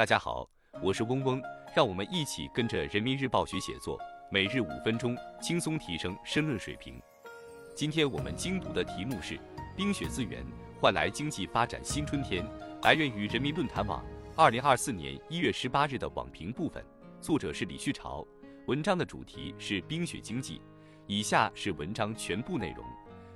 大家好，我是嗡嗡，让我们一起跟着人民日报学写作，每日五分钟，轻松提升申论水平。今天我们精读的题目是“冰雪资源换来经济发展新春天”，来源于人民论坛网二零二四年一月十八日的网评部分，作者是李旭潮。文章的主题是冰雪经济。以下是文章全部内容。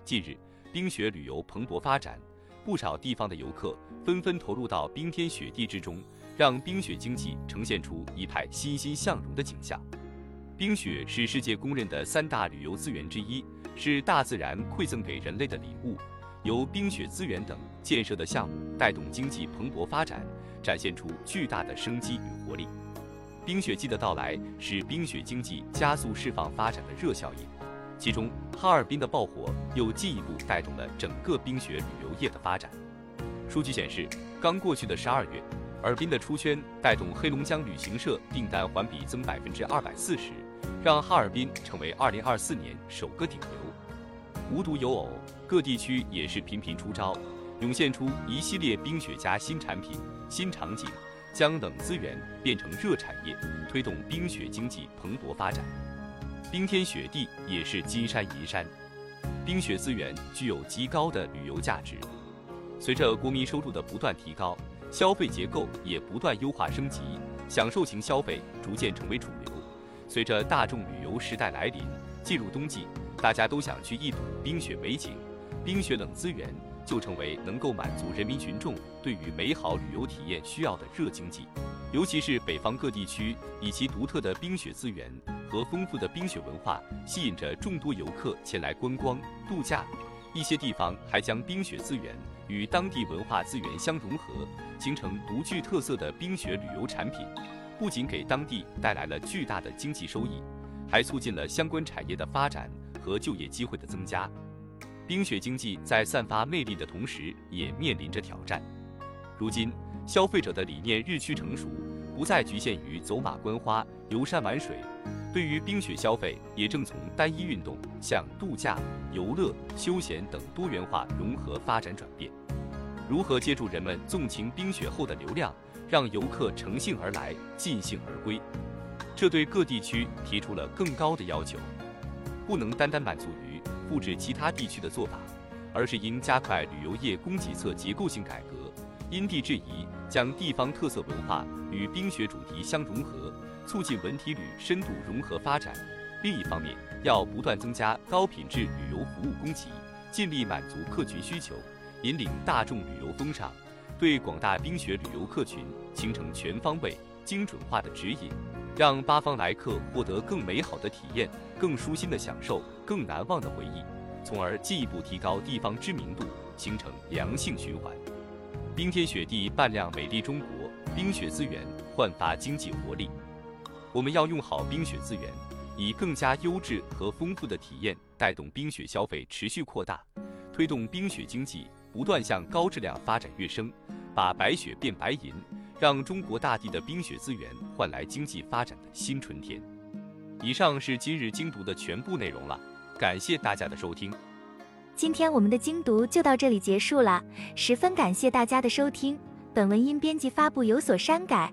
近日，冰雪旅游蓬勃发展，不少地方的游客纷纷投入到冰天雪地之中。让冰雪经济呈现出一派欣欣向荣的景象。冰雪是世界公认的三大旅游资源之一，是大自然馈赠给人类的礼物。由冰雪资源等建设的项目带动经济蓬勃发展，展现出巨大的生机与活力。冰雪季的到来使冰雪经济加速释放发展的热效应，其中哈尔滨的爆火又进一步带动了整个冰雪旅游业的发展。数据显示，刚过去的十二月。尔滨的出圈带动黑龙江旅行社订单环比增百分之二百四十，让哈尔滨成为二零二四年首个顶流。无独有偶，各地区也是频频出招，涌现出一系列冰雪加新产品、新场景，将冷资源变成热产业，推动冰雪经济蓬勃发展。冰天雪地也是金山银山，冰雪资源具有极高的旅游价值。随着国民收入的不断提高。消费结构也不断优化升级，享受型消费逐渐成为主流。随着大众旅游时代来临，进入冬季，大家都想去一睹冰雪美景，冰雪冷资源就成为能够满足人民群众对于美好旅游体验需要的热经济。尤其是北方各地区，以其独特的冰雪资源和丰富的冰雪文化，吸引着众多游客前来观光度假。一些地方还将冰雪资源与当地文化资源相融合，形成独具特色的冰雪旅游产品，不仅给当地带来了巨大的经济收益，还促进了相关产业的发展和就业机会的增加。冰雪经济在散发魅力的同时，也面临着挑战。如今，消费者的理念日趋成熟，不再局限于走马观花、游山玩水。对于冰雪消费，也正从单一运动向度假、游乐、休闲等多元化融合发展转变。如何接住人们纵情冰雪后的流量，让游客乘兴而来、尽兴而归？这对各地区提出了更高的要求，不能单单满足于复制其他地区的做法，而是应加快旅游业供给侧结构性改革，因地制宜，将地方特色文化与冰雪主题相融合。促进文体旅深度融合发展。另一方面，要不断增加高品质旅游服务供给，尽力满足客群需求，引领大众旅游风尚，对广大冰雪旅游客群形成全方位、精准化的指引，让八方来客获得更美好的体验、更舒心的享受、更难忘的回忆，从而进一步提高地方知名度，形成良性循环。冰天雪地扮靓美丽中国，冰雪资源焕发经济活力。我们要用好冰雪资源，以更加优质和丰富的体验带动冰雪消费持续扩大，推动冰雪经济不断向高质量发展跃升，把白雪变白银，让中国大地的冰雪资源换来经济发展的新春天。以上是今日精读的全部内容了，感谢大家的收听。今天我们的精读就到这里结束了，十分感谢大家的收听。本文因编辑发布有所删改。